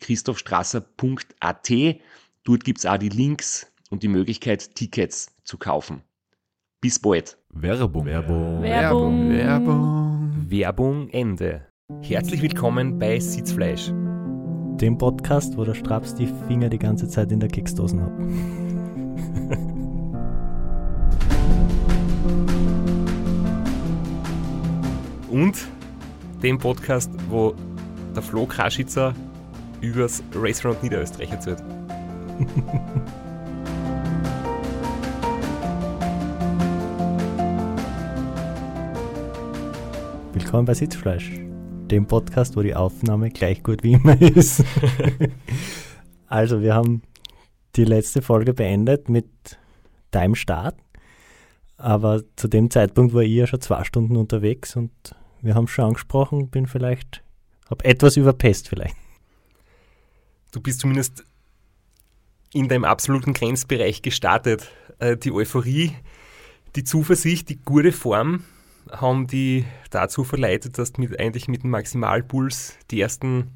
www.christophstrasser.at. Dort gibt es auch die Links und die Möglichkeit, Tickets zu kaufen. Bis bald. Werbung. Werbung. Werbung. Werbung. Werbung Ende. Herzlich willkommen bei Sitzfleisch. Dem Podcast, wo der Straps die Finger die ganze Zeit in der Keksdosen hat. Und dem Podcast, wo der Flo Kraschitzer übers Race Round Niederösterreich erzählt. Willkommen bei Sitzfleisch, dem Podcast, wo die Aufnahme gleich gut wie immer ist. also, wir haben die letzte Folge beendet mit deinem Start, aber zu dem Zeitpunkt war ich ja schon zwei Stunden unterwegs und wir haben schon angesprochen, bin vielleicht, habe etwas überpest vielleicht. Du bist zumindest in deinem absoluten Grenzbereich gestartet. Äh, Die Euphorie, die Zuversicht, die gute Form haben die dazu verleitet, dass du mit, eigentlich mit dem Maximalpuls die ersten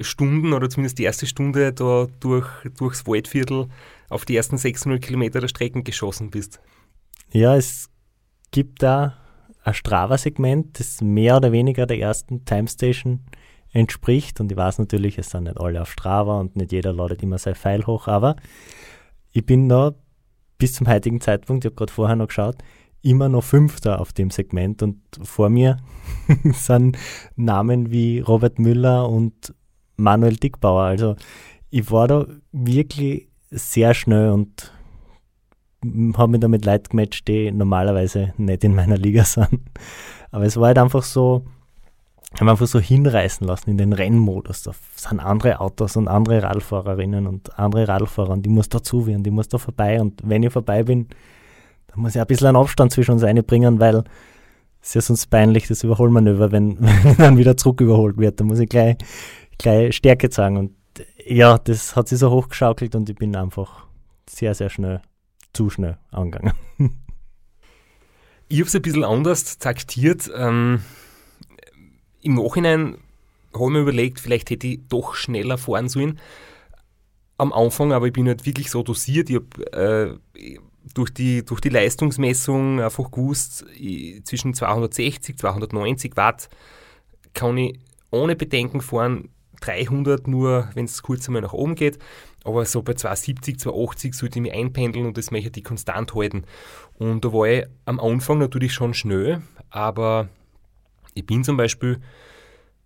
Stunden oder zumindest die erste Stunde da durch, durchs Waldviertel auf die ersten 600 Kilometer der Strecken geschossen bist. Ja, es gibt da ein Strava-Segment, das mehr oder weniger der ersten Timestation entspricht. Und ich weiß natürlich, es sind nicht alle auf Strava und nicht jeder ladet immer sein Pfeil hoch, aber ich bin da bis zum heutigen Zeitpunkt, ich habe gerade vorher noch geschaut, immer noch Fünfter auf dem Segment und vor mir sind Namen wie Robert Müller und Manuel Dickbauer. Also ich war da wirklich sehr schnell und habe mich da mit Leuten gematcht, die normalerweise nicht in meiner Liga sind. Aber es war halt einfach so, ich habe einfach so hinreißen lassen in den Rennmodus. Da sind andere Autos und andere Radfahrerinnen und andere Radfahrer und die muss dazu werden, die muss da vorbei. Und wenn ich vorbei bin, dann muss ich ein bisschen einen Abstand zwischen uns einbringen, weil es ist ja sonst peinlich, das Überholmanöver, wenn, wenn dann wieder zurück überholt wird. Da muss ich gleich, gleich Stärke zeigen. Und ja, das hat sich so hochgeschaukelt und ich bin einfach sehr, sehr schnell, zu schnell angegangen. Ich habe es ein bisschen anders taktiert. Ähm, Im Nachhinein habe ich mir überlegt, vielleicht hätte ich doch schneller fahren sollen. Am Anfang, aber ich bin halt wirklich so dosiert. Ich habe äh, durch, die, durch die Leistungsmessung einfach gewusst, ich, zwischen 260, 290 Watt kann ich ohne Bedenken fahren. 300 nur, wenn es kurz einmal nach oben geht. Aber so bei 270, 280 sollte ich mich einpendeln und das möchte ich konstant halten. Und da war ich am Anfang natürlich schon schnell, aber ich bin zum Beispiel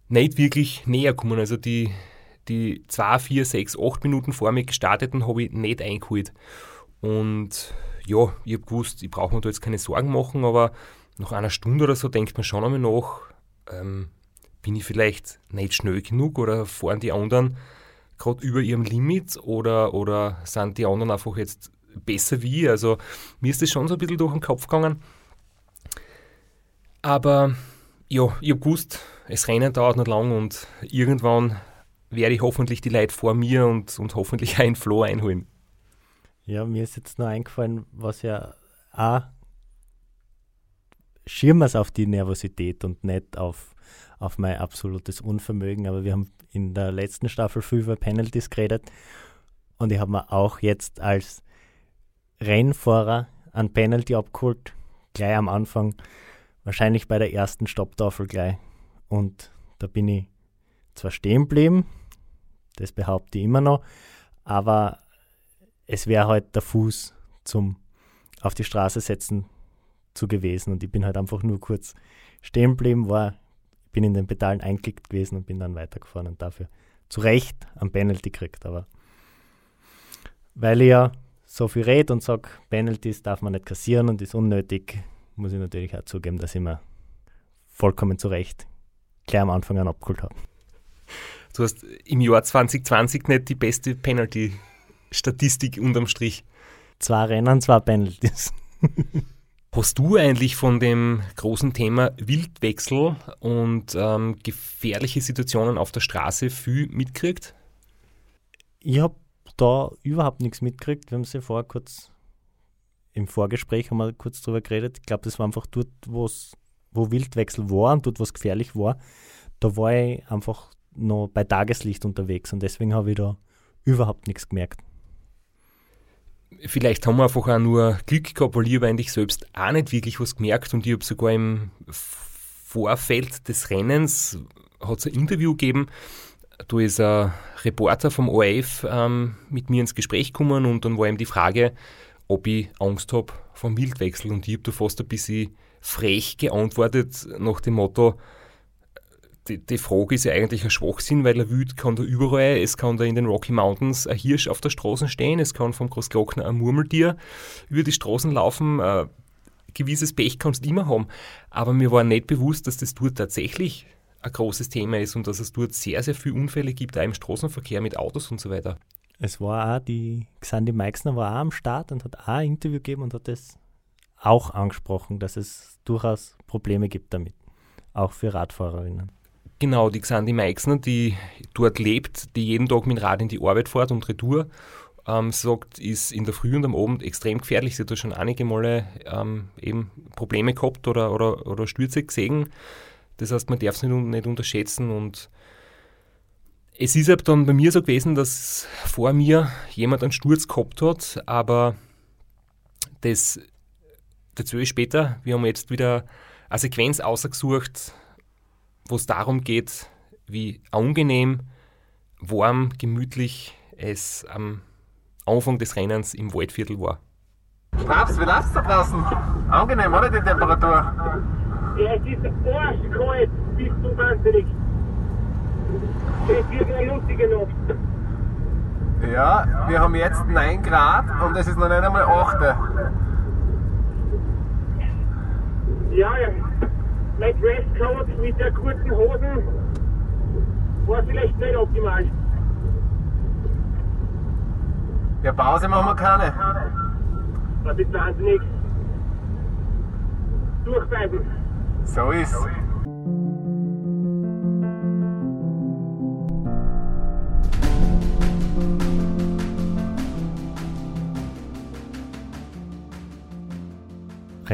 nicht wirklich näher gekommen. Also die, die 2, 4, 6, 8 Minuten vor mir gestarteten habe ich nicht eingeholt. Und ja, ich habe gewusst, ich brauche mir da jetzt keine Sorgen machen, aber nach einer Stunde oder so denkt man schon einmal nach, ähm, bin ich vielleicht nicht schnell genug oder fahren die anderen gerade über ihrem Limit oder, oder sind die anderen einfach jetzt besser wie ich? Also mir ist das schon so ein bisschen durch den Kopf gegangen. Aber ja, ich habe gewusst, das Rennen dauert nicht lang und irgendwann werde ich hoffentlich die Leute vor mir und, und hoffentlich einen Flow einholen. Ja, mir ist jetzt nur eingefallen, was ja auch schirmen auf die Nervosität und nicht auf, auf mein absolutes Unvermögen. Aber wir haben in der letzten Staffel viel über Penalties geredet und ich habe mir auch jetzt als Rennfahrer ein Penalty abgeholt, gleich am Anfang, wahrscheinlich bei der ersten Stopptafel gleich. Und da bin ich zwar stehen geblieben, Das behaupte ich immer noch. Aber es wäre halt der Fuß zum auf die Straße setzen zu gewesen. Und ich bin halt einfach nur kurz stehen geblieben, war, bin in den Pedalen eingeklickt gewesen und bin dann weitergefahren und dafür zu Recht am Penalty gekriegt. Aber weil ich ja so viel rede und sage, Penalties darf man nicht kassieren und ist unnötig, muss ich natürlich auch zugeben, dass ich mir vollkommen zu Recht gleich am Anfang an abgeholt habe. Du hast im Jahr 2020 nicht die beste Penalty-Statistik unterm Strich. Zwei Rennen, zwei Penalties. Hast du eigentlich von dem großen Thema Wildwechsel und ähm, gefährliche Situationen auf der Straße viel mitgekriegt? Ich habe da überhaupt nichts mitgekriegt. Wir haben sie vorher kurz im Vorgespräch haben wir kurz drüber geredet. Ich glaube, das war einfach dort, wo Wildwechsel war und dort, wo es gefährlich war. Da war ich einfach noch bei Tageslicht unterwegs und deswegen habe ich da überhaupt nichts gemerkt. Vielleicht haben wir einfach auch nur Glück gehabt, weil ich habe eigentlich selbst auch nicht wirklich was gemerkt und ich habe sogar im Vorfeld des Rennens hat ein Interview gegeben, da ist ein Reporter vom ORF ähm, mit mir ins Gespräch gekommen und dann war ihm die Frage, ob ich Angst habe vom Wildwechsel. Und ich habe da fast ein bisschen frech geantwortet nach dem Motto, die, die, Frage ist ja eigentlich ein Schwachsinn, weil er Wild kann da überall, es kann da in den Rocky Mountains ein Hirsch auf der Straße stehen, es kann vom Großglockner ein Murmeltier über die Straßen laufen, äh, gewisses Pech kannst du immer haben. Aber mir war nicht bewusst, dass das dort tatsächlich ein großes Thema ist und dass es dort sehr, sehr viele Unfälle gibt, auch im Straßenverkehr mit Autos und so weiter. Es war auch, die Xandi Meixner war auch am Start und hat auch ein Interview gegeben und hat das auch angesprochen, dass es durchaus Probleme gibt damit, auch für Radfahrerinnen. Genau, die Xandi Meixner, die dort lebt, die jeden Tag mit dem Rad in die Arbeit fährt und Retour, ähm, sagt, ist in der Früh und am Abend extrem gefährlich. Sie hat da schon einige Male ähm, eben Probleme gehabt oder, oder, oder Stürze gesehen. Das heißt, man darf es nicht, nicht unterschätzen und es ist halt dann bei mir so gewesen, dass vor mir jemand einen Sturz gehabt hat, aber das dazu ist später. Wir haben jetzt wieder eine Sequenz ausgesucht, wo es darum geht, wie angenehm, warm, gemütlich es am Anfang des Rennens im Waldviertel war. Straps, wie lasst da draußen? Angenehm, oder die Temperatur? Ja, es ist arschkalt, bist du wahnsinnig. Wird eine lustige Nacht. Ja, wir haben jetzt 9 Grad und es ist noch nicht einmal 8. Ja, ja. Mein Dresscode mit der kurzen Hosen war vielleicht nicht optimal. Ja, Pause machen wir keine. Das ist wahnsinnig. Durchbeißen. So ist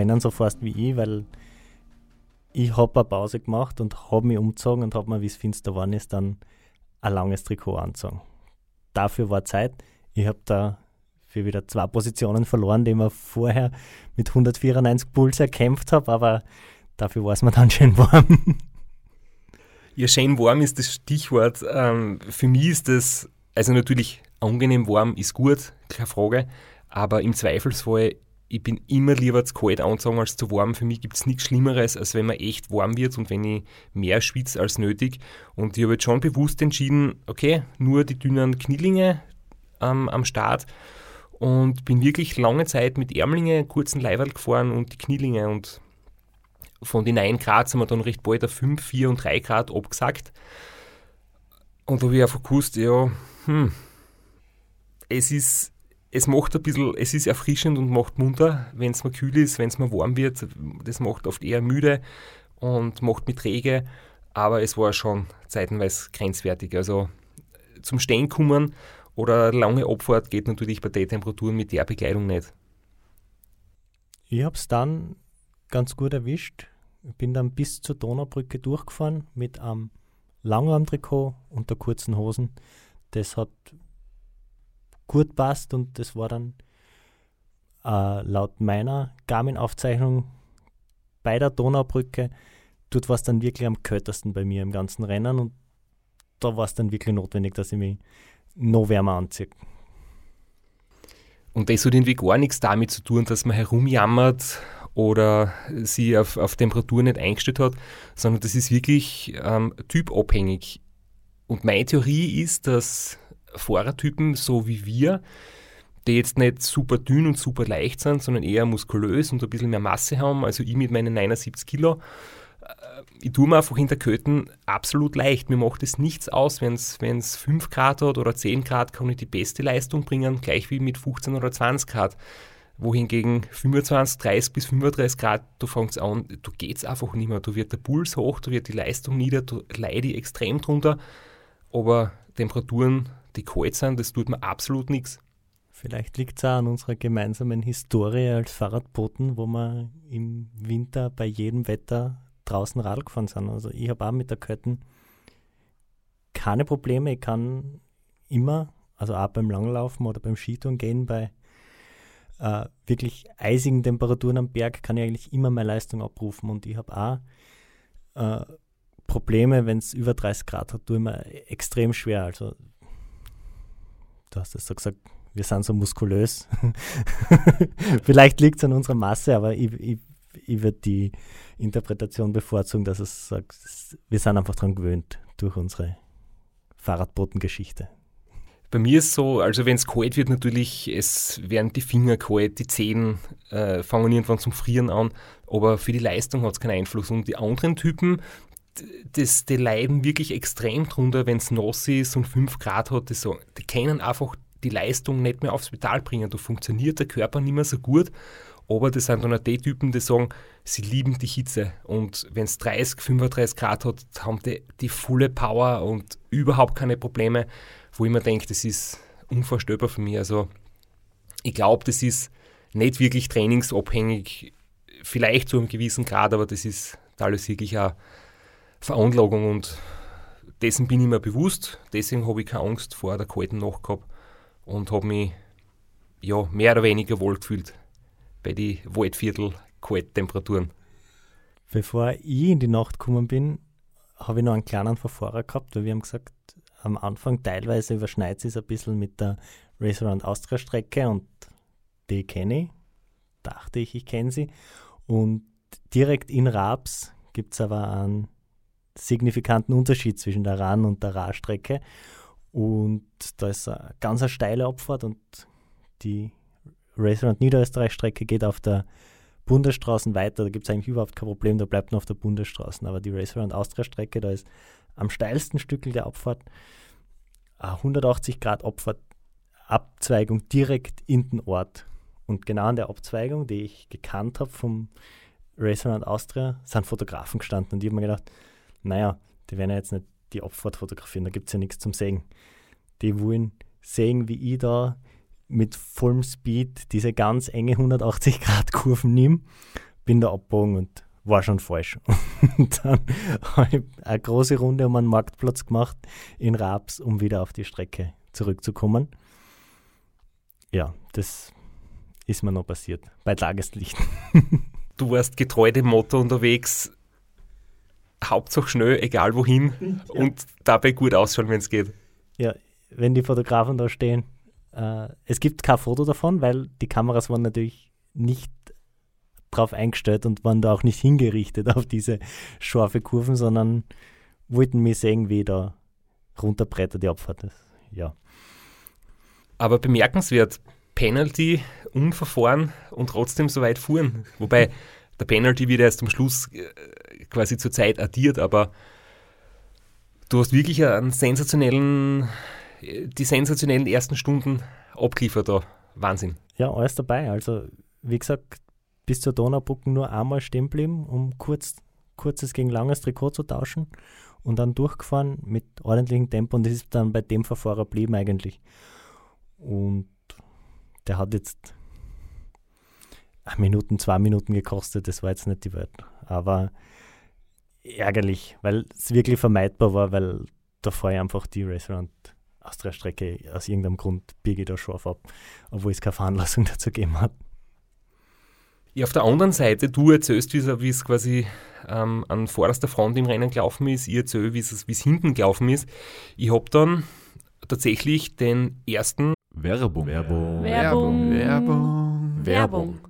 Rennen so fast wie ich, weil ich habe eine Pause gemacht und habe mich umgezogen und habe mir, wie es finster geworden ist, dann ein langes Trikot angezogen. Dafür war Zeit. Ich habe da für wieder zwei Positionen verloren, die ich vorher mit 194 Puls erkämpft habe, aber dafür war es mir dann schön warm. Ja, schön warm ist das Stichwort. Ähm, für mich ist das, also natürlich angenehm warm ist gut, keine Frage, aber im Zweifelsfall ich bin immer lieber zu kalt anzogen als zu warm. Für mich gibt es nichts Schlimmeres, als wenn man echt warm wird und wenn ich mehr schwitze als nötig. Und ich habe jetzt schon bewusst entschieden, okay, nur die dünnen Knielinge ähm, am Start und bin wirklich lange Zeit mit Ärmlinge, kurzen Leiberl gefahren und die Knielinge und von den 9 Grad sind wir dann recht bald auf 5, 4 und 3 Grad abgesagt. Und da habe ich einfach gewusst, ja, hm, es ist es macht ein bisschen, es ist erfrischend und macht munter, wenn es mal kühl ist, wenn es mal warm wird. Das macht oft eher müde und macht mich träge, aber es war schon zeitenweise grenzwertig. Also zum Stehen kommen oder lange Abfahrt geht natürlich bei den Temperaturen mit der Bekleidung nicht. Ich habe es dann ganz gut erwischt. Ich bin dann bis zur Donaubrücke durchgefahren mit einem Langarmtrikot und der kurzen Hosen. Das hat gut passt und das war dann äh, laut meiner Garmin-Aufzeichnung bei der Donaubrücke, dort war es dann wirklich am kältesten bei mir im ganzen Rennen und da war es dann wirklich notwendig, dass ich mich noch wärmer anziehe. Und das hat irgendwie gar nichts damit zu tun, dass man herumjammert oder sie auf, auf Temperatur nicht eingestellt hat, sondern das ist wirklich ähm, typabhängig. Und meine Theorie ist, dass Fahrertypen so wie wir, die jetzt nicht super dünn und super leicht sind, sondern eher muskulös und ein bisschen mehr Masse haben, also ich mit meinen 79 Kilo, äh, ich tue mir einfach in der Köten absolut leicht. Mir macht es nichts aus, wenn es 5 Grad hat oder 10 Grad, kann ich die beste Leistung bringen, gleich wie mit 15 oder 20 Grad. Wohingegen 25, 30 bis 35 Grad, du fängst an, du geht's einfach nicht mehr. Du wird der Puls hoch, du wird die Leistung nieder, du leide extrem drunter. Aber Temperaturen, die kalt sind, das tut mir absolut nichts. Vielleicht liegt es auch an unserer gemeinsamen Historie als Fahrradboten, wo wir im Winter bei jedem Wetter draußen Radl gefahren sind. Also ich habe auch mit der Kötten keine Probleme. Ich kann immer, also auch beim Langlaufen oder beim Skitouren gehen, bei äh, wirklich eisigen Temperaturen am Berg kann ich eigentlich immer meine Leistung abrufen. Und ich habe auch äh, Probleme, wenn es über 30 Grad hat, tue ich mir extrem schwer. Also du hast es so gesagt, wir sind so muskulös. Vielleicht liegt es an unserer Masse, aber ich, ich, ich würde die Interpretation bevorzugen, dass es sagt, wir sind einfach daran gewöhnt durch unsere Fahrradbotengeschichte. Bei mir ist so, also wenn es kalt wird, natürlich, es werden die Finger kalt, die Zehen äh, fangen irgendwann zum Frieren an, aber für die Leistung hat es keinen Einfluss. Und die anderen Typen, das, die leiden wirklich extrem drunter, wenn es nass ist und 5 Grad hat. Das so, die können einfach die Leistung nicht mehr aufs Spital bringen. Da funktioniert der Körper nicht mehr so gut. Aber das sind dann auch die Typen, die sagen, sie lieben die Hitze. Und wenn es 30, 35 Grad hat, haben die die volle Power und überhaupt keine Probleme, wo ich mir denke, das ist unvorstellbar für mich. Also ich glaube, das ist nicht wirklich trainingsabhängig, vielleicht zu einem gewissen Grad, aber das ist alles wirklich eine Veranlagung und dessen bin ich mir bewusst. Deswegen habe ich keine Angst vor der kalten Nacht gehabt und habe mich ja, mehr oder weniger wohl gefühlt bei den Waldviertel Kalttemperaturen. Bevor ich in die Nacht gekommen bin, habe ich noch einen kleinen Verfahrer gehabt, weil wir haben gesagt, am Anfang teilweise überschneidet es ein bisschen mit der Around Austria Strecke und die kenne ich, dachte ich, ich kenne sie. Und direkt in Raps gibt es aber einen signifikanten Unterschied zwischen der Ran- und der Ra-Strecke. Und da ist eine ganz eine steile Abfahrt und die Restaurant Niederösterreich-Strecke geht auf der Bundesstraßen weiter. Da gibt es eigentlich überhaupt kein Problem, da bleibt nur auf der Bundesstraßen. Aber die Restaurant Austria-Strecke, da ist am steilsten Stückel der Abfahrt eine 180 Grad Abfahrt, Abzweigung direkt in den Ort. Und genau an der Abzweigung, die ich gekannt habe vom Restaurant Austria, sind Fotografen gestanden. Und ich habe mir gedacht, naja, die werden ja jetzt nicht die Abfahrt fotografieren, da gibt es ja nichts zum Sehen. Die wollen sehen, wie ich da mit vollem Speed diese ganz enge 180 Grad Kurven nehme, bin da abgebogen und war schon falsch. Und dann habe ich eine große Runde um einen Marktplatz gemacht in Raps, um wieder auf die Strecke zurückzukommen. Ja, das ist mir noch passiert, bei Tageslicht. Du warst getreu dem Motto unterwegs, Hauptsache schnell, egal wohin ja. und dabei gut ausschauen, wenn es geht. Ja, wenn die Fotografen da stehen, äh, es gibt kein Foto davon, weil die Kameras waren natürlich nicht drauf eingestellt und waren da auch nicht hingerichtet auf diese scharfe Kurven, sondern wollten mir sehen, wie da runterbrettert die Abfahrt ist. Ja. Aber bemerkenswert, Penalty, unverfahren und trotzdem so weit fuhren. Wobei der Penalty wird erst am Schluss äh, quasi zur Zeit addiert, aber du hast wirklich einen sensationellen die sensationellen ersten Stunden abgeliefert da. Wahnsinn. Ja, alles dabei. Also, wie gesagt, bis zur Donaubrücken nur einmal stehen geblieben, um kurz, kurzes gegen langes Trikot zu tauschen und dann durchgefahren mit ordentlichem Tempo und das ist dann bei dem Verfahrer blieben eigentlich. Und der hat jetzt Minuten, zwei Minuten gekostet, das war jetzt nicht die Welt. Aber ärgerlich, weil es wirklich vermeidbar war, weil da fahre ich einfach die Restaurant aus der Strecke aus irgendeinem Grund biege ich da scharf ab, obwohl es keine Veranlassung dazu gegeben hat. Ja, auf der anderen Seite, du erzählst, wie es quasi ähm, an vorderster Front im Rennen gelaufen ist, ich erzähle, wie es hinten gelaufen ist. Ich habe dann tatsächlich den ersten Werbung. Werbung. Werbung. Werbung. Werbung.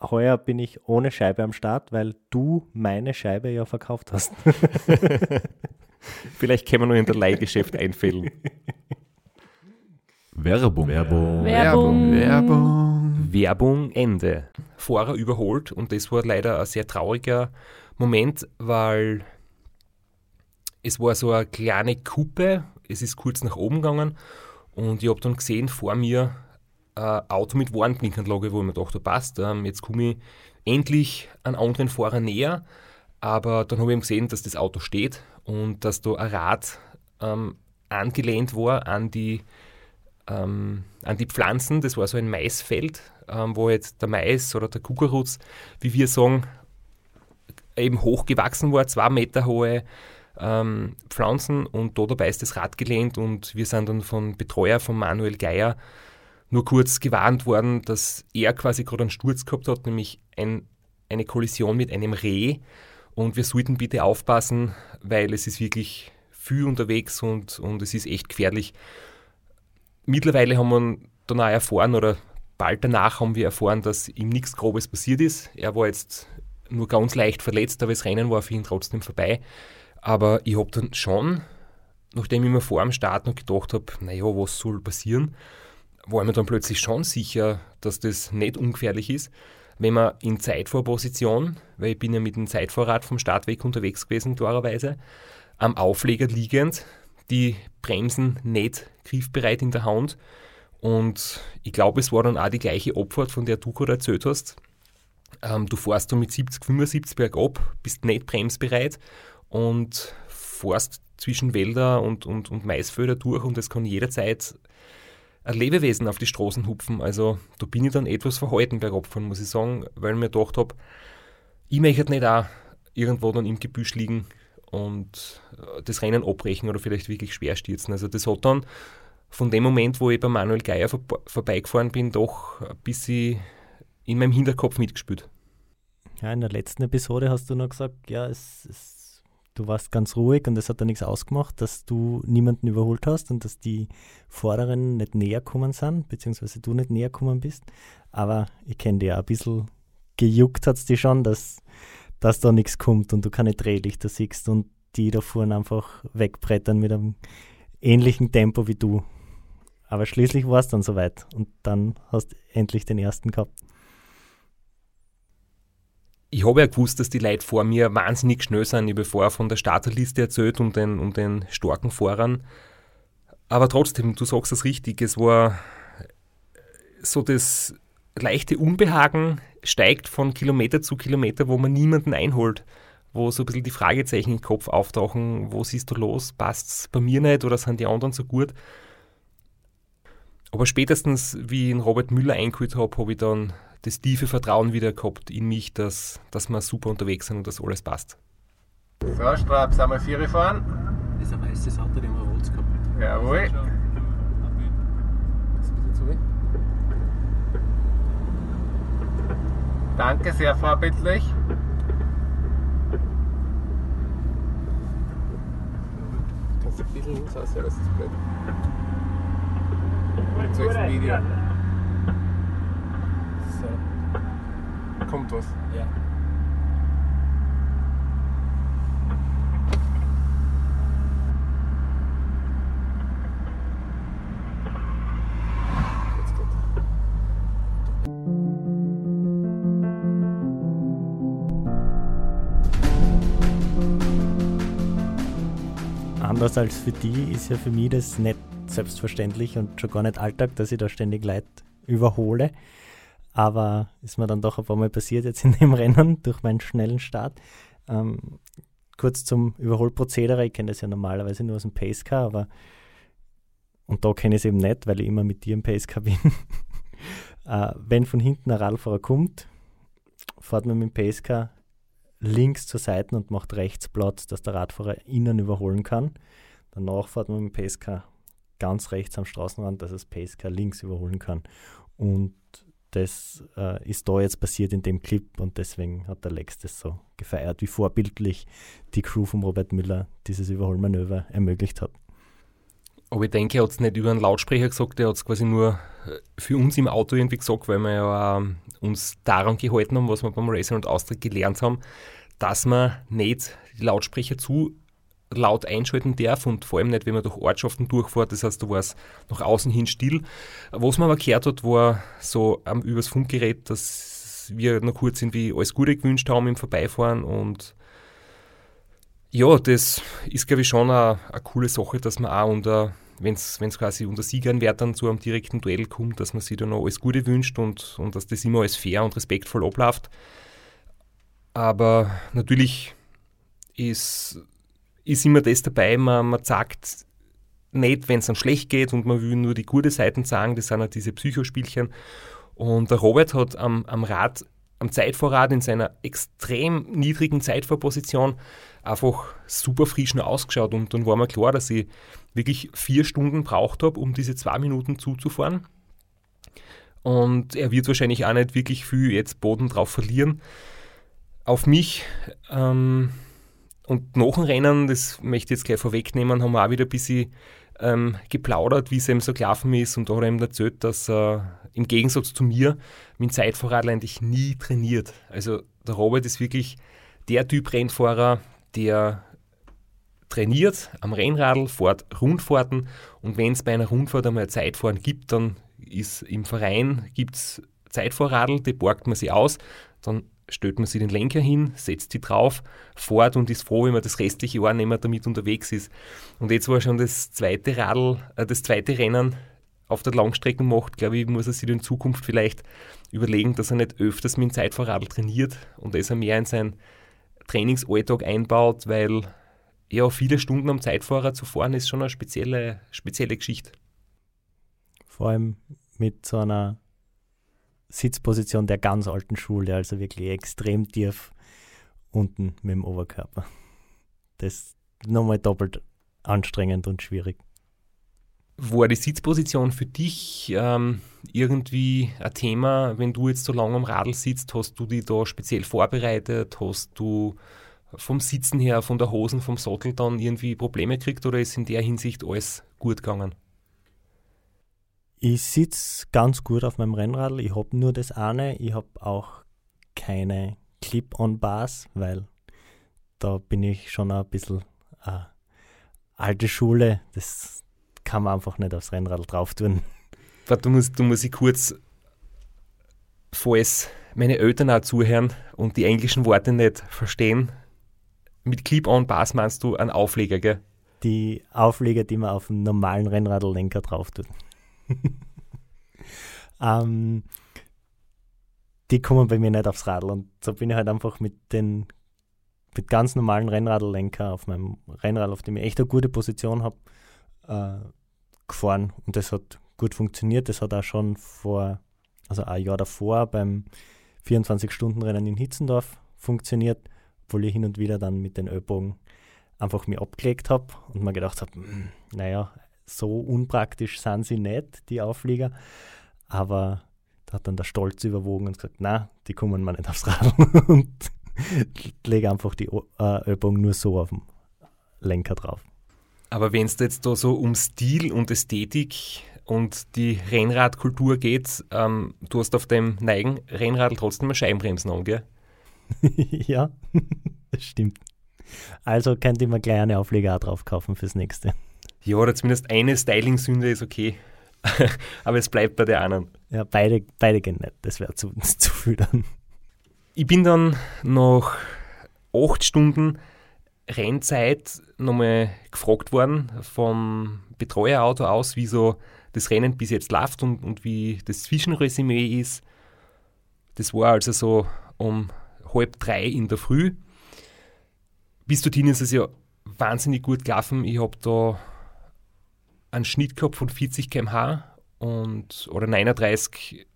Heuer bin ich ohne Scheibe am Start, weil du meine Scheibe ja verkauft hast. Vielleicht können wir nur in der Leihgeschäft einfällen. Werbung. Werbung. Werbung. Werbung. Werbung Ende. Fahrer überholt und das war leider ein sehr trauriger Moment, weil es war so eine kleine Kuppe, es ist kurz nach oben gegangen und ich habe dann gesehen vor mir ein Auto mit Warnblinkanlage, wo ich mir dachte, passt, ähm, jetzt komme ich endlich an anderen Fahrer näher, aber dann habe ich eben gesehen, dass das Auto steht und dass da ein Rad ähm, angelehnt war an die ähm, an die Pflanzen. Das war so ein Maisfeld, ähm, wo jetzt der Mais oder der Kukuruz, wie wir sagen, eben hoch gewachsen war, zwei Meter hohe ähm, Pflanzen und da dabei ist das Rad gelehnt und wir sind dann von Betreuer von Manuel Geier nur kurz gewarnt worden, dass er quasi gerade einen Sturz gehabt hat, nämlich ein, eine Kollision mit einem Reh und wir sollten bitte aufpassen, weil es ist wirklich viel unterwegs und, und es ist echt gefährlich. Mittlerweile haben wir dann auch erfahren, oder bald danach haben wir erfahren, dass ihm nichts Grobes passiert ist. Er war jetzt nur ganz leicht verletzt, aber das Rennen war für ihn trotzdem vorbei. Aber ich habe dann schon, nachdem ich mir vor dem Start noch gedacht habe, naja, was soll passieren, war mir dann plötzlich schon sicher, dass das nicht ungefährlich ist, wenn man in Zeitvorposition, weil ich bin ja mit dem Zeitvorrat vom Startweg unterwegs gewesen, klarerweise, am Aufleger liegend, die Bremsen nicht griffbereit in der Hand. Und ich glaube, es war dann auch die gleiche Abfahrt, von der du gerade erzählt hast. Ähm, du fährst du mit 70, 75 bergab, bist nicht bremsbereit und fährst zwischen Wälder und, und, und Maisfelder durch und es kann jederzeit ein Lebewesen auf die Straßen hupfen. Also da bin ich dann etwas verhalten bergab von, muss ich sagen, weil ich mir gedacht habe, ich möchte nicht auch irgendwo dann im Gebüsch liegen und äh, das Rennen abbrechen oder vielleicht wirklich schwer stürzen. Also das hat dann von dem Moment, wo ich bei Manuel Geier vor, vorbeigefahren bin, doch ein bisschen in meinem Hinterkopf mitgespielt. Ja, in der letzten Episode hast du noch gesagt, ja, es, es, du warst ganz ruhig und es hat da nichts ausgemacht, dass du niemanden überholt hast und dass die Vorderen nicht näher kommen sind, beziehungsweise du nicht näher kommen bist. Aber ich kenne dich ja ein bisschen gejuckt hat es dich schon, dass, dass da nichts kommt und du keine Drehlichter siehst und die da vorne einfach wegbrettern mit einem ähnlichen Tempo wie du. Aber schließlich war es dann soweit und dann hast du endlich den ersten gehabt. Ich habe ja gewusst, dass die Leute vor mir wahnsinnig schnell sind. Ich habe vorher von der Starterliste erzählt und den, um den starken Fahrern. Aber trotzdem, du sagst das richtig, es war so das leichte Unbehagen steigt von Kilometer zu Kilometer, wo man niemanden einholt wo so ein bisschen die Fragezeichen im Kopf auftauchen, wo siehst du los, passt es bei mir nicht oder sind die anderen so gut? Aber spätestens, wie ich ihn Robert Müller eingeholt habe, habe ich dann das tiefe Vertrauen wieder gehabt in mich, dass, dass wir super unterwegs sind und dass alles passt. So, Strab, sind wir vier fahren? Das ist ein weißes Auto, den wir rot gehabt Jawohl. Danke, sehr vorbildlich. Kannst du ein bisschen ja, das ist blöd. Das Video. ja. So. Kommt was. Ja. Anders als für die ist ja für mich das nicht selbstverständlich und schon gar nicht Alltag, dass ich da ständig Leute überhole. Aber ist mir dann doch ein paar Mal passiert jetzt in dem Rennen durch meinen schnellen Start. Ähm, kurz zum Überholprozedere. Ich kenne das ja normalerweise nur aus dem Pacecar, aber und da kenne ich es eben nicht, weil ich immer mit dir im Pacecar bin. äh, wenn von hinten ein Radfahrer kommt, fährt man mit dem Pacecar links zur Seite und macht rechts Platz, dass der Radfahrer innen überholen kann. Danach fährt man mit dem Pacecar ganz rechts am Straßenrand, dass das Pacecar links überholen kann. Und das äh, ist da jetzt passiert in dem Clip und deswegen hat der Lex das so gefeiert, wie vorbildlich die Crew von Robert Müller dieses Überholmanöver ermöglicht hat. Aber ich denke, er hat es nicht über einen Lautsprecher gesagt, er hat es quasi nur äh, für uns im Auto irgendwie gesagt, weil wir ja ähm, uns daran gehalten haben, was wir beim Racing und Austritt gelernt haben, dass man nicht die Lautsprecher zu laut einschalten darf und vor allem nicht, wenn man durch Ortschaften durchfährt. Das heißt, da war es nach außen hin still. Was man aber gehört hat, war so ähm, übers Funkgerät, dass wir noch kurz irgendwie alles Gute gewünscht haben im Vorbeifahren und ja, das ist, glaube ich, schon eine, eine coole Sache, dass man auch unter, wenn es quasi unter Siegeranwärtern zu einem direkten Duell kommt, dass man sich da noch alles Gute wünscht und, und dass das immer alles fair und respektvoll abläuft. Aber natürlich ist, ist immer das dabei, man, man sagt nicht, wenn es dann schlecht geht und man will nur die gute Seiten sagen, das sind ja diese Psychospielchen. Und der Robert hat am, am Rad, am Zeitvorrat in seiner extrem niedrigen Zeitvorposition einfach super frisch noch ausgeschaut und dann war mir klar, dass ich wirklich vier Stunden braucht habe, um diese zwei Minuten zuzufahren. Und er wird wahrscheinlich auch nicht wirklich viel jetzt Boden drauf verlieren. Auf mich ähm, und nach dem Rennen, das möchte ich jetzt gleich vorwegnehmen, haben wir auch wieder ein bisschen ähm, geplaudert, wie es ihm so gelaufen ist. Und da hat er ihm erzählt, dass er im Gegensatz zu mir mit dem Zeitfahrradl eigentlich nie trainiert. Also der Robert ist wirklich der Typ Rennfahrer, der trainiert am Rennradl, fährt Rundfahrten. Und wenn es bei einer Rundfahrt einmal Zeitfahren gibt, dann ist im Verein gibt's Zeitfahrradl, die borgt man sich aus, dann stellt man sich den Lenker hin, setzt die drauf, fährt und ist froh, wenn man das restliche Jahr nicht mehr damit unterwegs ist. Und jetzt, wo er schon das zweite Radl, äh, das zweite Rennen auf der Langstrecke macht, glaube ich, muss er sich in Zukunft vielleicht überlegen, dass er nicht öfters mit dem Zeitfahrradl trainiert und dass er mehr in seinen Trainingsalltag einbaut, weil ja, viele Stunden am Zeitfahrer zu fahren, ist schon eine spezielle, spezielle Geschichte. Vor allem mit so einer Sitzposition der ganz alten Schule, also wirklich extrem tief unten mit dem Oberkörper. Das ist nochmal doppelt anstrengend und schwierig. War die Sitzposition für dich ähm, irgendwie ein Thema, wenn du jetzt so lange am Radl sitzt? Hast du die da speziell vorbereitet? Hast du vom Sitzen her, von der Hosen, vom Sattel dann irgendwie Probleme gekriegt oder ist in der Hinsicht alles gut gegangen? Ich sitze ganz gut auf meinem Rennradl. Ich habe nur das eine. Ich habe auch keine Clip-on-Bars, weil da bin ich schon ein bisschen äh, alte Schule. Das kann man einfach nicht aufs Rennradl drauf tun. Warte, du musst, du musst ich kurz, falls meine Eltern auch zuhören und die englischen Worte nicht verstehen, mit Clip-on-Bars meinst du einen Aufleger, gell? Die Aufleger, die man auf einem normalen Rennradlenker drauf tut. ähm, die kommen bei mir nicht aufs Radl und so bin ich halt einfach mit den mit ganz normalen Rennradlenker auf meinem Rennrad, auf dem ich echt eine gute Position habe, äh, gefahren und das hat gut funktioniert. Das hat auch schon vor, also ein Jahr davor beim 24-Stunden-Rennen in Hitzendorf funktioniert, obwohl ich hin und wieder dann mit den Ölbogen einfach mir abgelegt habe und mir gedacht habe, hm, naja, so unpraktisch sind sie nicht, die Auflieger. Aber da hat dann der Stolz überwogen und gesagt, na, die kommen mir nicht aufs Radl und lege einfach die äh, Ölbogen nur so auf dem Lenker drauf. Aber wenn es jetzt da so um Stil und Ästhetik und die Rennradkultur geht, ähm, du hast auf dem neigen Rennradl trotzdem eine Scheibenbremsen an, gell? ja, das stimmt. Also könnte ich mir gleich eine Aufleger auch drauf kaufen fürs nächste. Ja, oder zumindest eine Styling-Sünde ist okay. Aber es bleibt bei der anderen. Ja, beide, beide gehen nicht. Das wäre zu, zu viel dann. Ich bin dann nach acht Stunden Rennzeit nochmal gefragt worden vom Betreuerauto aus, wie so das Rennen bis jetzt läuft und, und wie das Zwischenresümee ist. Das war also so um halb drei in der Früh. Bis dorthin ist es ja wahnsinnig gut gelaufen. Ich habe da einen gehabt von 40 km/h und, oder 39,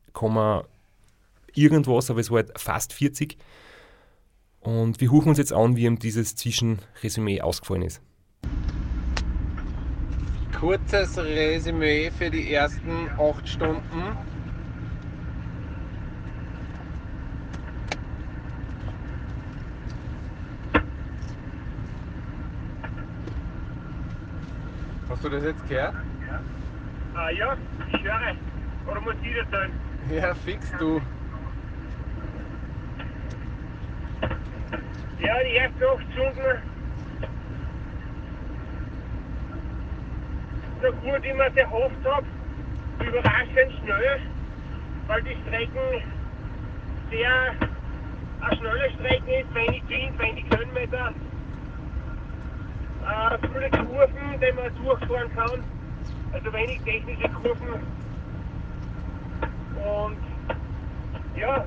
irgendwas, aber es war halt fast 40. Und wir huchen uns jetzt an, wie ihm dieses Zwischenresümee ausgefallen ist. Kurzes Resümee für die ersten acht Stunden. Hast du das jetzt gehört? Ah ja, ich höre. Oder muss ich das sagen? Ja, fix du. Ja, die ersten acht Stunden. So gut, wie man es erhofft habe. Überraschend schnell, weil die Strecken sehr eine schnelle Strecke ist, wenig Wind, wenig Höhenmeter. Äh, viele Kurven, die man durchfahren kann. Also wenig technische Kurven. Und ja,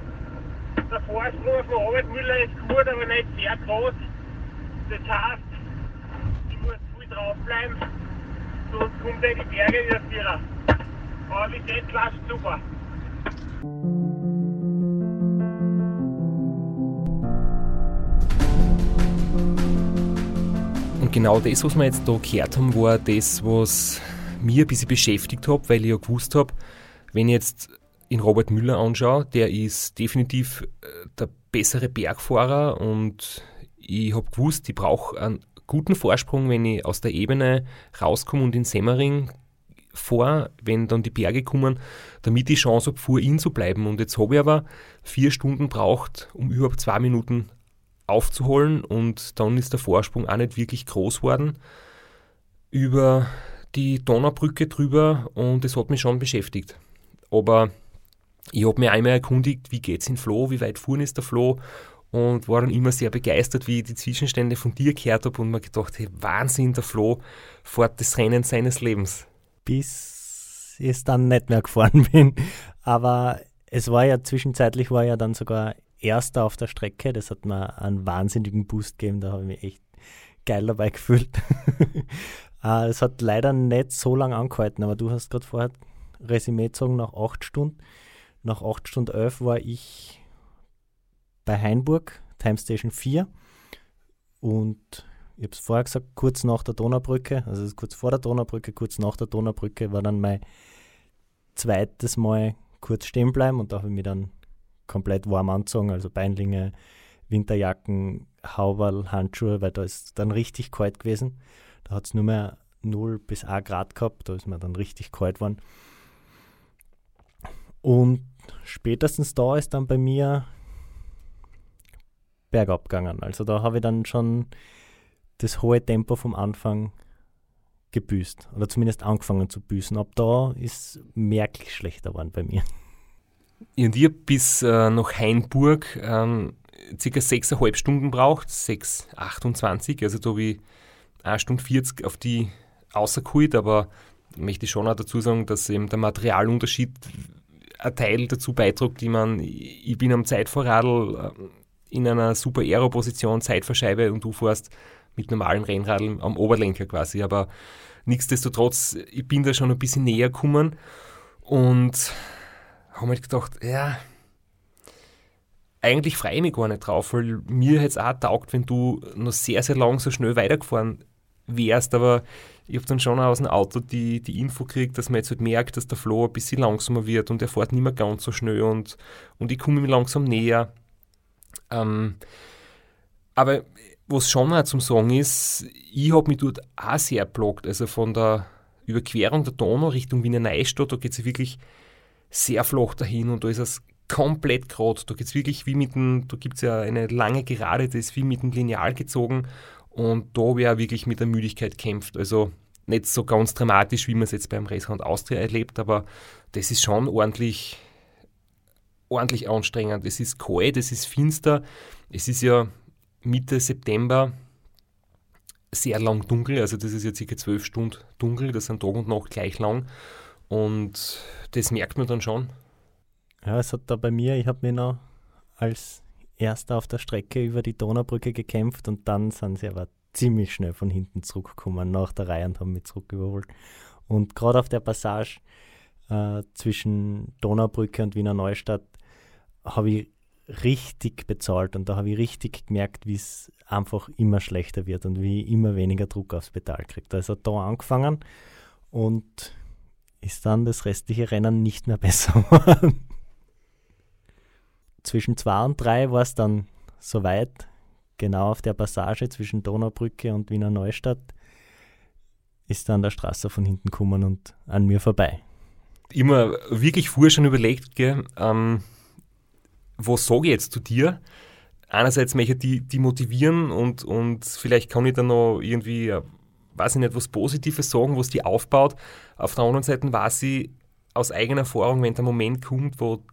der Vorsprung dem Arbeitmüller ist gut, aber nicht sehr groß. Das heißt, ich muss viel draufbleiben, sonst kommt er in die Berge wieder Vierer. Aber bis jetzt läuft super. Genau das, was wir jetzt da gehört haben, war das, was mir ein bisschen beschäftigt hat, weil ich ja gewusst habe, wenn ich jetzt in Robert Müller anschaue, der ist definitiv äh, der bessere Bergfahrer und ich habe gewusst, ich brauche einen guten Vorsprung, wenn ich aus der Ebene rauskomme und in Semmering vor, wenn dann die Berge kommen, damit ich Chance habe, vor ihm zu bleiben. Und jetzt habe ich aber vier Stunden braucht, um überhaupt zwei Minuten aufzuholen und dann ist der Vorsprung auch nicht wirklich groß worden über die Donaubrücke drüber und es hat mich schon beschäftigt. Aber ich habe mir einmal erkundigt, wie geht es in Flo, wie weit fuhren ist der Flo und war dann immer sehr begeistert, wie ich die Zwischenstände von dir gehört habe und mir gedacht, hey, Wahnsinn, der Flo fährt das Rennen seines Lebens. Bis ich dann nicht mehr gefahren bin. Aber es war ja zwischenzeitlich war ja dann sogar Erster auf der Strecke. Das hat mir einen wahnsinnigen Boost gegeben. Da habe ich mich echt geil dabei gefühlt. äh, es hat leider nicht so lange angehalten, aber du hast gerade vorher Resümee gezogen nach 8 Stunden. Nach 8 Stunden 11 war ich bei Hainburg, Time Station 4. Und ich habe es vorher gesagt, kurz nach der Donaubrücke, also kurz vor der Donaubrücke, kurz nach der Donaubrücke war dann mein zweites Mal kurz stehen bleiben und da habe ich mich dann komplett warm angezogen, also Beinlinge, Winterjacken, Hauberl, Handschuhe, weil da ist dann richtig kalt gewesen. Da hat es nur mehr 0 bis 1 Grad gehabt, da ist mir dann richtig kalt geworden. Und spätestens da ist dann bei mir bergab gegangen. Also da habe ich dann schon das hohe Tempo vom Anfang gebüßt oder zumindest angefangen zu büßen. Ab da ist merklich schlechter geworden bei mir. Und ihr bis äh, nach Hainburg ähm, circa 6,5 Stunden braucht, 6,28, also da habe ich 1 Stunde 40 auf die außergeholt, aber möchte ich schon auch dazu sagen, dass eben der Materialunterschied ein Teil dazu beiträgt, die man, ich bin am Zeitvorradl äh, in einer super Aero-Position, Zeitverscheibe und du fährst mit normalen Rennradeln am Oberlenker quasi, aber nichtsdestotrotz, ich bin da schon ein bisschen näher gekommen. Und habe mir gedacht, ja, eigentlich freue ich mich gar nicht drauf, weil mir hätte es auch taugt, wenn du noch sehr, sehr lang so schnell weitergefahren wärst, aber ich habe dann schon aus dem Auto die, die Info gekriegt, dass man jetzt halt merkt, dass der Flo ein bisschen langsamer wird und er fährt nicht mehr ganz so schnell und, und ich komme ihm langsam näher. Ähm, aber was schon auch zum Sagen ist, ich habe mich dort auch sehr blockt, also von der Überquerung der Donau Richtung Wiener Neustadt, da geht es wirklich sehr flach dahin und da ist es komplett gerade. Da geht es wirklich wie mit dem, da gibt es ja eine lange Gerade, das ist wie mit dem Lineal gezogen und da auch wirklich mit der Müdigkeit kämpft. Also nicht so ganz dramatisch, wie man es jetzt beim Racehand Austria erlebt, aber das ist schon ordentlich, ordentlich anstrengend. Es ist kalt, es ist finster, es ist ja Mitte September sehr lang dunkel, also das ist ja circa zwölf Stunden dunkel, das sind Tag und Nacht gleich lang und das merkt man dann schon. Ja, es hat da bei mir, ich habe mir noch als erster auf der Strecke über die Donaubrücke gekämpft und dann sind sie aber ziemlich schnell von hinten zurückgekommen nach der Reihe und haben mich zurückgeholt. Und gerade auf der Passage äh, zwischen Donaubrücke und Wiener Neustadt habe ich richtig bezahlt und da habe ich richtig gemerkt, wie es einfach immer schlechter wird und wie ich immer weniger Druck aufs Pedal kriegt. Da ist er da angefangen und ist dann das restliche Rennen nicht mehr besser geworden zwischen 2 und 3 war es dann soweit, genau auf der Passage zwischen Donaubrücke und Wiener Neustadt, ist dann der Straße von hinten gekommen und an mir vorbei. Immer wirklich vorher schon überlegt, gell, ähm, was sage ich jetzt zu dir? Einerseits möchte ich die, die motivieren und, und vielleicht kann ich dann noch irgendwie, weiß ich nicht, was Positives sagen, was die aufbaut. Auf der anderen Seite weiß ich aus eigener Erfahrung, wenn der Moment kommt, wo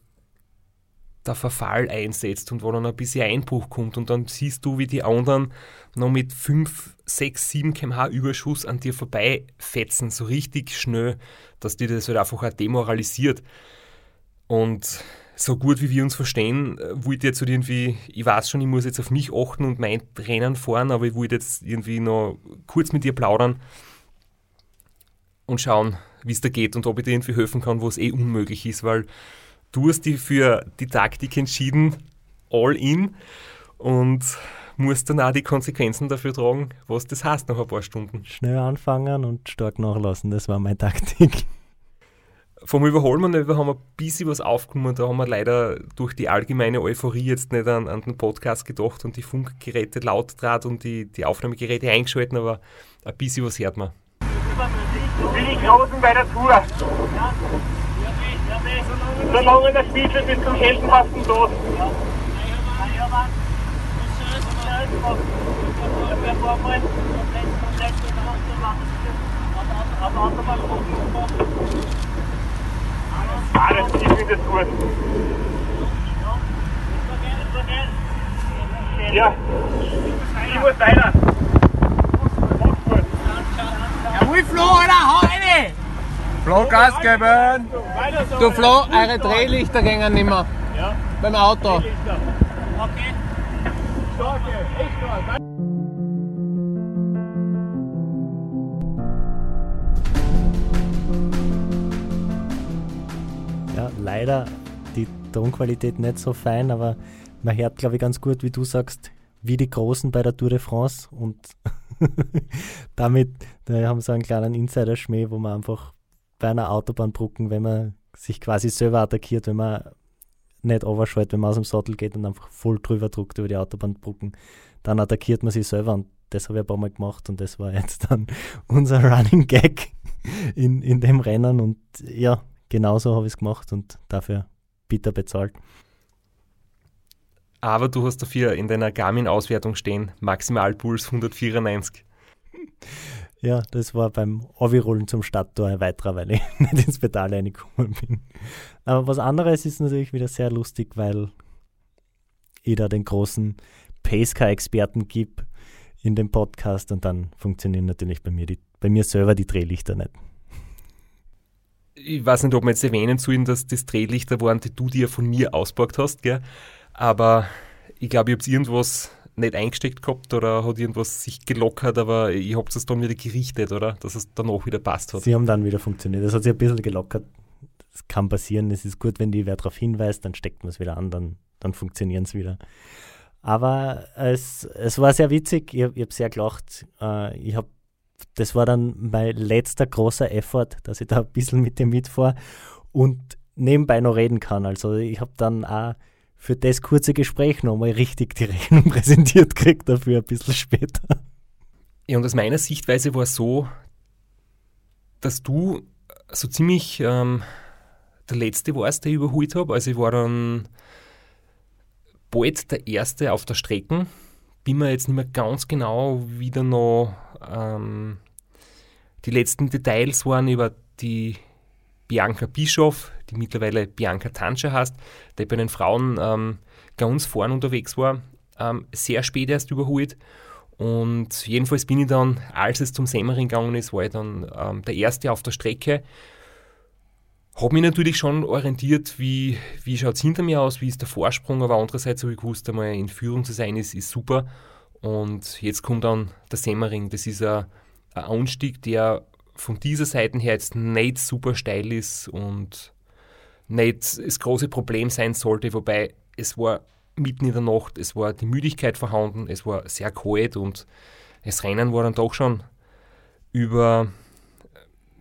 der Verfall einsetzt und wo dann ein bisschen Einbruch kommt und dann siehst du, wie die anderen noch mit 5, 6, 7 km/h Überschuss an dir vorbeifetzen, so richtig schnell, dass dir das halt einfach auch demoralisiert. Und so gut wie wir uns verstehen, äh, wollte jetzt halt irgendwie, ich weiß schon, ich muss jetzt auf mich achten und mein Rennen fahren, aber ich wollte jetzt irgendwie noch kurz mit dir plaudern und schauen, wie es da geht und ob ich dir irgendwie helfen kann, wo es eh unmöglich ist, weil du hast dich für die Taktik entschieden, all in und musst dann auch die Konsequenzen dafür tragen, was das heißt nach ein paar Stunden. Schnell anfangen und stark nachlassen, das war meine Taktik. Vom Überholmanöver haben wir ein bisschen was aufgenommen. Da haben wir leider durch die allgemeine Euphorie jetzt nicht an, an den Podcast gedacht und die Funkgeräte laut draht und die, die Aufnahmegeräte eingeschalten, aber ein bisschen was hört man. Bin ich draußen bei der Tour. Solange der Spielfeld bis zum Heldenkasten los. Alles, ich finde es gut. Ja, ich muss weiter. Jawohl, Flo, Alter, hau rein! Flo, Gas geben! Du, Flo, eure Drehlichter gingen nicht mehr. Ja. Beim Auto. Okay. Starke, echt stark. Leider die Tonqualität nicht so fein, aber man hört, glaube ich, ganz gut, wie du sagst, wie die Großen bei der Tour de France und damit, da haben sie einen kleinen Insider-Schmäh, wo man einfach bei einer Autobahnbrücke, wenn man sich quasi selber attackiert, wenn man nicht overschaltet, wenn man aus dem Sattel geht und einfach voll drüber druckt über die Autobahnbrücken, dann attackiert man sich selber und das habe ich ein paar Mal gemacht und das war jetzt dann unser Running Gag in, in dem Rennen und ja, genauso habe ich es gemacht und dafür bitter bezahlt. Aber du hast dafür in deiner Garmin-Auswertung stehen, Maximalpuls 194. Ja, das war beim Avirollen zum Stadttor ein weiterer, weil ich nicht ins Pedal reingekommen bin. Aber was anderes ist natürlich wieder sehr lustig, weil ich da den großen Pacecar-Experten gebe in dem Podcast und dann funktionieren natürlich bei mir, die, bei mir selber die Drehlichter nicht. Ich weiß nicht, ob wir jetzt erwähnen sollen, dass das Drehlichter waren, die du dir von mir ausgepackt hast, gell? aber ich glaube, ich habe irgendwas nicht eingesteckt gehabt oder hat irgendwas sich gelockert, aber ich habe es dann wieder gerichtet, oder? Dass es danach wieder passt hat. Sie haben dann wieder funktioniert. Das hat sich ein bisschen gelockert. Das kann passieren. Es ist gut, wenn die wer darauf hinweist, dann steckt man es wieder an, dann, dann funktionieren es wieder. Aber es, es war sehr witzig. Ich, ich habe sehr gelacht. Äh, ich habe das war dann mein letzter großer Effort, dass ich da ein bisschen mit dir mitfahre und nebenbei noch reden kann. Also ich habe dann auch für das kurze Gespräch nochmal richtig die Rechnung präsentiert gekriegt, dafür ein bisschen später. Ja, und aus meiner Sichtweise war es so, dass du so ziemlich ähm, der Letzte warst, der ich überholt habe. Also ich war dann bald der Erste auf der Strecke. Bin mir jetzt nicht mehr ganz genau wieder noch ähm, die letzten Details waren über die Bianca Bischof, die mittlerweile Bianca Tanscher heißt, die bei den Frauen ähm, ganz vorn unterwegs war, ähm, sehr spät erst überholt. Und jedenfalls bin ich dann, als es zum Semmering gegangen ist, war ich dann ähm, der Erste auf der Strecke. Habe mich natürlich schon orientiert, wie, wie schaut es hinter mir aus, wie ist der Vorsprung, aber andererseits habe ich gewusst, einmal in Führung zu sein ist, ist super. Und jetzt kommt dann der Semmering. Das ist ein, Anstieg, der von dieser Seite her jetzt nicht super steil ist und nicht das große Problem sein sollte, wobei es war mitten in der Nacht, es war die Müdigkeit vorhanden, es war sehr kalt und das Rennen war dann doch schon über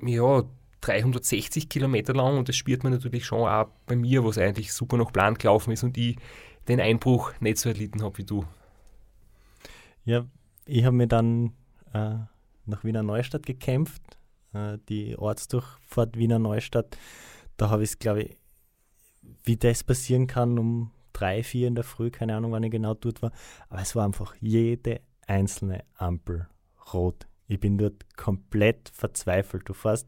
ja, 360 Kilometer lang und das spürt man natürlich schon auch bei mir, was eigentlich super nach Plan gelaufen ist und ich den Einbruch nicht so erlitten habe wie du. Ja, ich habe mir dann äh, nach Wiener Neustadt gekämpft, äh, die Ortsdurchfahrt Wiener Neustadt. Da habe ich es, glaube ich, wie das passieren kann, um drei, vier in der Früh, keine Ahnung, wann ich genau dort war. Aber es war einfach jede einzelne Ampel rot. Ich bin dort komplett verzweifelt. Du fährst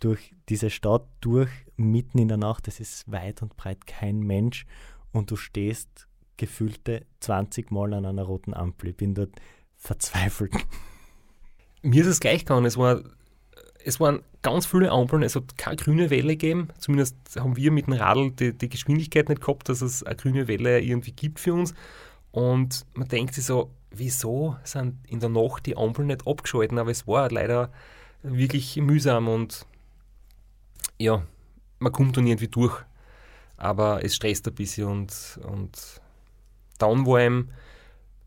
durch diese Stadt durch, mitten in der Nacht, es ist weit und breit kein Mensch und du stehst gefühlte 20 Mal an einer roten Ampel. Ich bin dort verzweifelt. Mir ist es gleich gegangen. Es, war, es waren ganz viele Ampeln, es hat keine grüne Welle gegeben. Zumindest haben wir mit dem Radl die, die Geschwindigkeit nicht gehabt, dass es eine grüne Welle irgendwie gibt für uns. Und man denkt sich so, wieso sind in der Nacht die Ampeln nicht abgeschalten? Aber es war leider wirklich mühsam und ja, man kommt dann irgendwie durch. Aber es stresst ein bisschen und, und dann war eben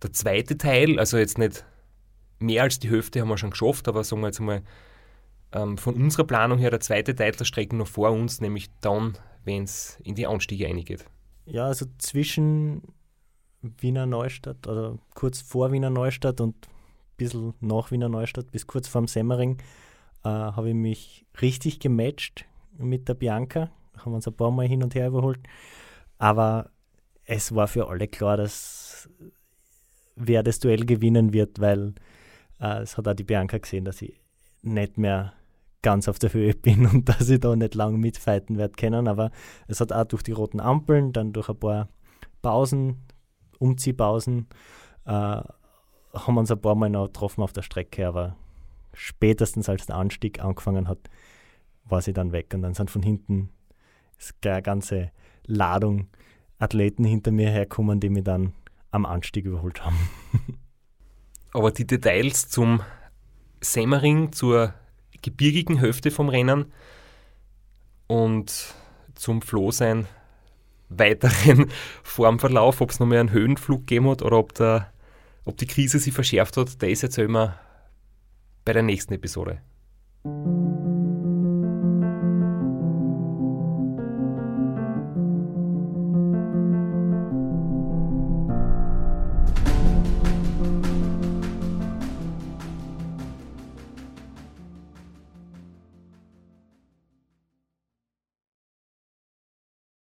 der zweite Teil, also jetzt nicht mehr als die Hälfte haben wir schon geschafft, aber sagen wir jetzt mal ähm, von unserer Planung her der zweite Teil der Strecke noch vor uns, nämlich dann, wenn es in die Anstiege eingeht. Ja, also zwischen Wiener Neustadt oder kurz vor Wiener Neustadt und ein bisschen nach Wiener Neustadt bis kurz vorm Semmering äh, habe ich mich richtig gematcht mit der Bianca. Haben uns ein paar Mal hin und her überholt. Aber es war für alle klar, dass wer das Duell gewinnen wird, weil äh, es hat auch die Bianca gesehen, dass ich nicht mehr ganz auf der Höhe bin und dass ich da nicht lang mitfighten werde können. Aber es hat auch durch die roten Ampeln, dann durch ein paar Pausen, Umziehpausen, äh, haben wir uns ein paar Mal noch getroffen auf der Strecke, aber spätestens als der Anstieg angefangen hat, war sie dann weg und dann sind von hinten eine ganze Ladung Athleten hinter mir herkommen, die mich dann am Anstieg überholt haben. Aber die Details zum Semmering, zur gebirgigen Hälfte vom Rennen und zum Flo sein weiteren Formverlauf, ob es noch mehr einen Höhenflug gegeben hat oder ob, der, ob die Krise sich verschärft hat, das erzählen wir bei der nächsten Episode.